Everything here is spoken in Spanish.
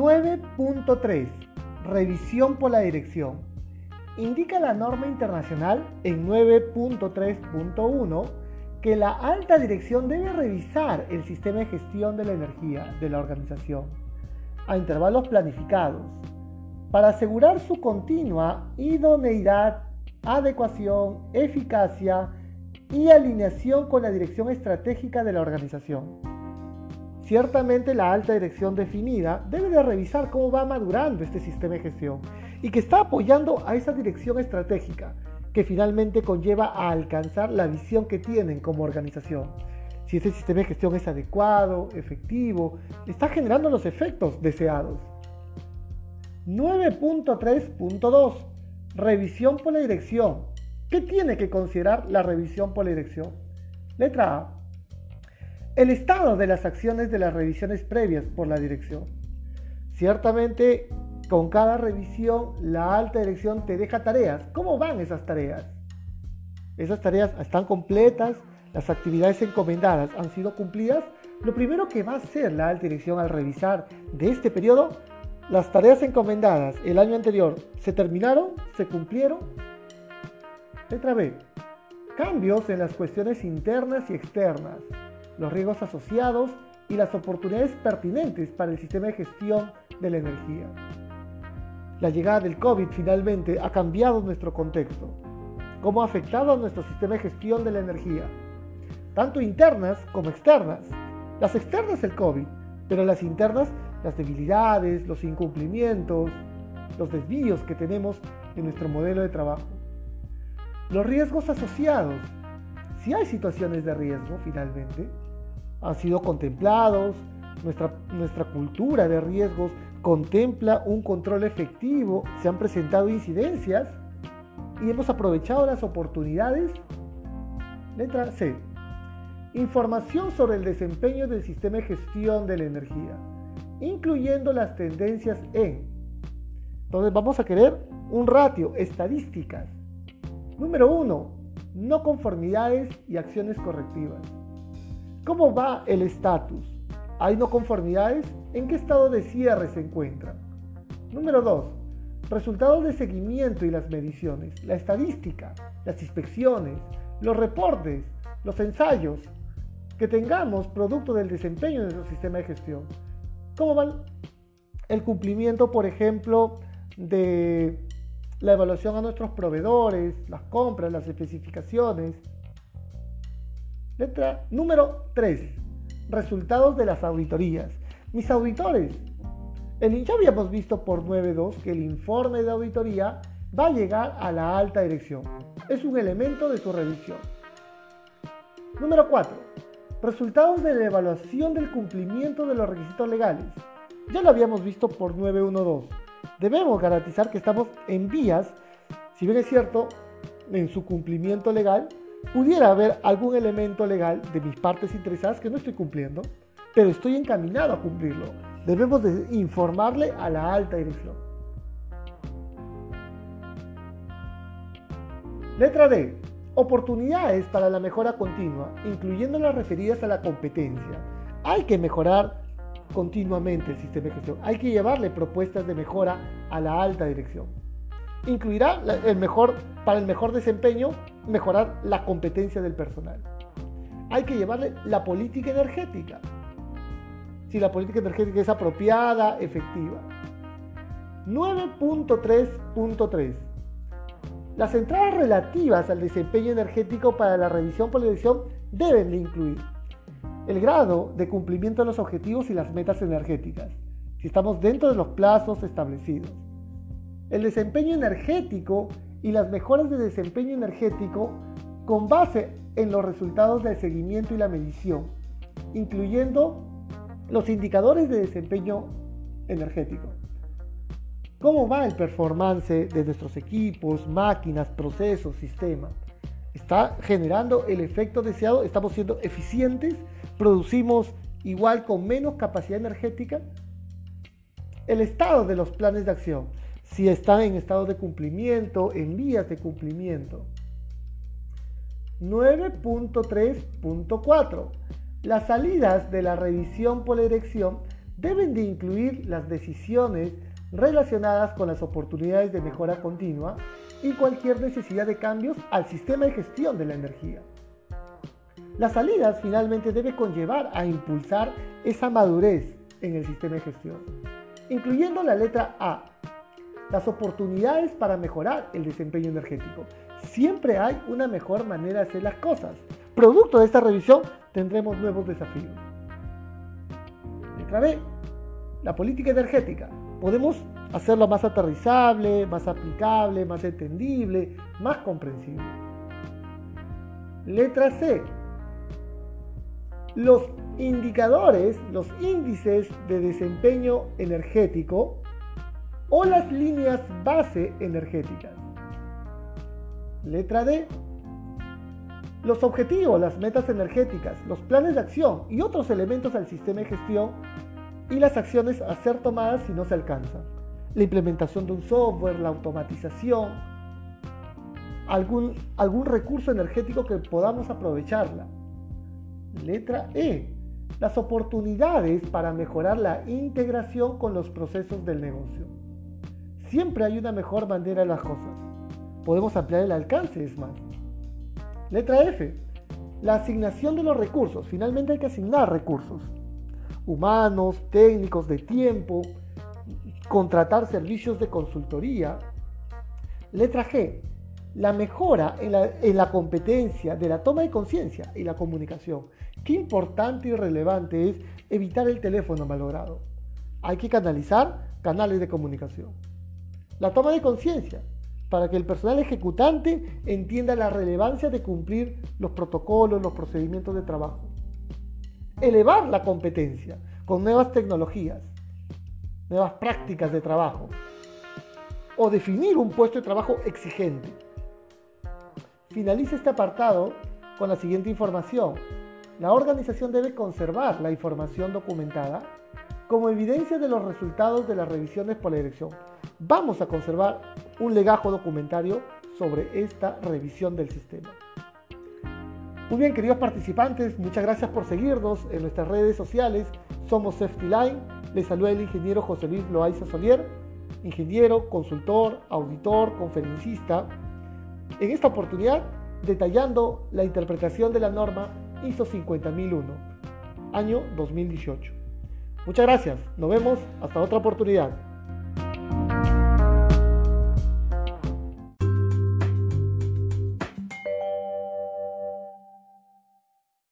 9.3. Revisión por la dirección. Indica la norma internacional en 9.3.1 que la alta dirección debe revisar el sistema de gestión de la energía de la organización a intervalos planificados para asegurar su continua idoneidad, adecuación, eficacia y alineación con la dirección estratégica de la organización. Ciertamente la alta dirección definida debe de revisar cómo va madurando este sistema de gestión y que está apoyando a esa dirección estratégica que finalmente conlleva a alcanzar la visión que tienen como organización. Si ese sistema de gestión es adecuado, efectivo, está generando los efectos deseados. 9.3.2 Revisión por la dirección. ¿Qué tiene que considerar la revisión por la dirección? Letra A el estado de las acciones de las revisiones previas por la dirección. Ciertamente, con cada revisión, la alta dirección te deja tareas. ¿Cómo van esas tareas? Esas tareas están completas, las actividades encomendadas han sido cumplidas. Lo primero que va a hacer la alta dirección al revisar de este periodo, las tareas encomendadas el año anterior se terminaron, se cumplieron. Letra B. Cambios en las cuestiones internas y externas los riesgos asociados y las oportunidades pertinentes para el sistema de gestión de la energía. La llegada del COVID finalmente ha cambiado nuestro contexto, cómo ha afectado a nuestro sistema de gestión de la energía, tanto internas como externas. Las externas el COVID, pero las internas las debilidades, los incumplimientos, los desvíos que tenemos en nuestro modelo de trabajo. Los riesgos asociados. Si hay situaciones de riesgo finalmente, han sido contemplados, nuestra, nuestra cultura de riesgos contempla un control efectivo, se han presentado incidencias y hemos aprovechado las oportunidades. Letra C. Información sobre el desempeño del sistema de gestión de la energía, incluyendo las tendencias en. Entonces vamos a querer un ratio, estadísticas. Número 1. No conformidades y acciones correctivas. ¿Cómo va el estatus? ¿Hay no conformidades? ¿En qué estado de cierre se encuentran? Número 2. Resultados de seguimiento y las mediciones, la estadística, las inspecciones, los reportes, los ensayos que tengamos producto del desempeño de nuestro sistema de gestión. ¿Cómo va el cumplimiento, por ejemplo, de la evaluación a nuestros proveedores, las compras, las especificaciones, Letra número 3. Resultados de las auditorías. Mis auditores. ya habíamos visto por 9.2 que el informe de auditoría va a llegar a la alta dirección. Es un elemento de su revisión. Número 4. Resultados de la evaluación del cumplimiento de los requisitos legales. Ya lo habíamos visto por 912. Debemos garantizar que estamos en vías, si bien es cierto, en su cumplimiento legal, pudiera haber algún elemento legal de mis partes interesadas que no estoy cumpliendo, pero estoy encaminado a cumplirlo. Debemos de informarle a la alta dirección. Letra D. Oportunidades para la mejora continua, incluyendo las referidas a la competencia. Hay que mejorar continuamente el sistema de gestión. Hay que llevarle propuestas de mejora a la alta dirección. Incluirá el mejor, para el mejor desempeño mejorar la competencia del personal. Hay que llevarle la política energética. Si la política energética es apropiada, efectiva. 9.3.3. Las entradas relativas al desempeño energético para la revisión por la dirección deben de incluir el grado de cumplimiento de los objetivos y las metas energéticas, si estamos dentro de los plazos establecidos. El desempeño energético y las mejoras de desempeño energético con base en los resultados del seguimiento y la medición, incluyendo los indicadores de desempeño energético. ¿Cómo va el performance de nuestros equipos, máquinas, procesos, sistemas? ¿Está generando el efecto deseado? ¿Estamos siendo eficientes? ¿Producimos igual con menos capacidad energética? El estado de los planes de acción si están en estado de cumplimiento, en vías de cumplimiento. 9.3.4. Las salidas de la revisión por la dirección deben de incluir las decisiones relacionadas con las oportunidades de mejora continua y cualquier necesidad de cambios al sistema de gestión de la energía. Las salidas finalmente deben conllevar a impulsar esa madurez en el sistema de gestión, incluyendo la letra A, las oportunidades para mejorar el desempeño energético. Siempre hay una mejor manera de hacer las cosas. Producto de esta revisión tendremos nuevos desafíos. Letra B, la política energética. Podemos hacerlo más aterrizable, más aplicable, más entendible, más comprensible. Letra C, los indicadores, los índices de desempeño energético o las líneas base energéticas. Letra D. Los objetivos, las metas energéticas, los planes de acción y otros elementos del sistema de gestión y las acciones a ser tomadas si no se alcanzan. La implementación de un software, la automatización, algún, algún recurso energético que podamos aprovecharla. Letra E. Las oportunidades para mejorar la integración con los procesos del negocio. Siempre hay una mejor manera de las cosas. Podemos ampliar el alcance, es más. Letra F. La asignación de los recursos. Finalmente hay que asignar recursos. Humanos, técnicos, de tiempo, contratar servicios de consultoría. Letra G la mejora en la, competencia de la toma de conciencia y la comunicación. Qué importante y relevante es evitar el teléfono malogrado. Hay que canalizar canales de comunicación. La toma de conciencia, para que el personal ejecutante entienda la relevancia de cumplir los protocolos, los procedimientos de trabajo. Elevar la competencia con nuevas tecnologías, nuevas prácticas de trabajo. O definir un puesto de trabajo exigente Finaliza este apartado con la siguiente información. La organización debe conservar la información documentada como evidencia de los resultados de las revisiones por la dirección. Vamos a conservar un legajo documentario sobre esta revisión del sistema. Muy bien, queridos participantes, muchas gracias por seguirnos en nuestras redes sociales. Somos Safety Line. Les saluda el ingeniero José Luis Loaiza Solier, ingeniero, consultor, auditor, conferencista en esta oportunidad detallando la interpretación de la norma ISO 50001, año 2018. Muchas gracias, nos vemos hasta otra oportunidad.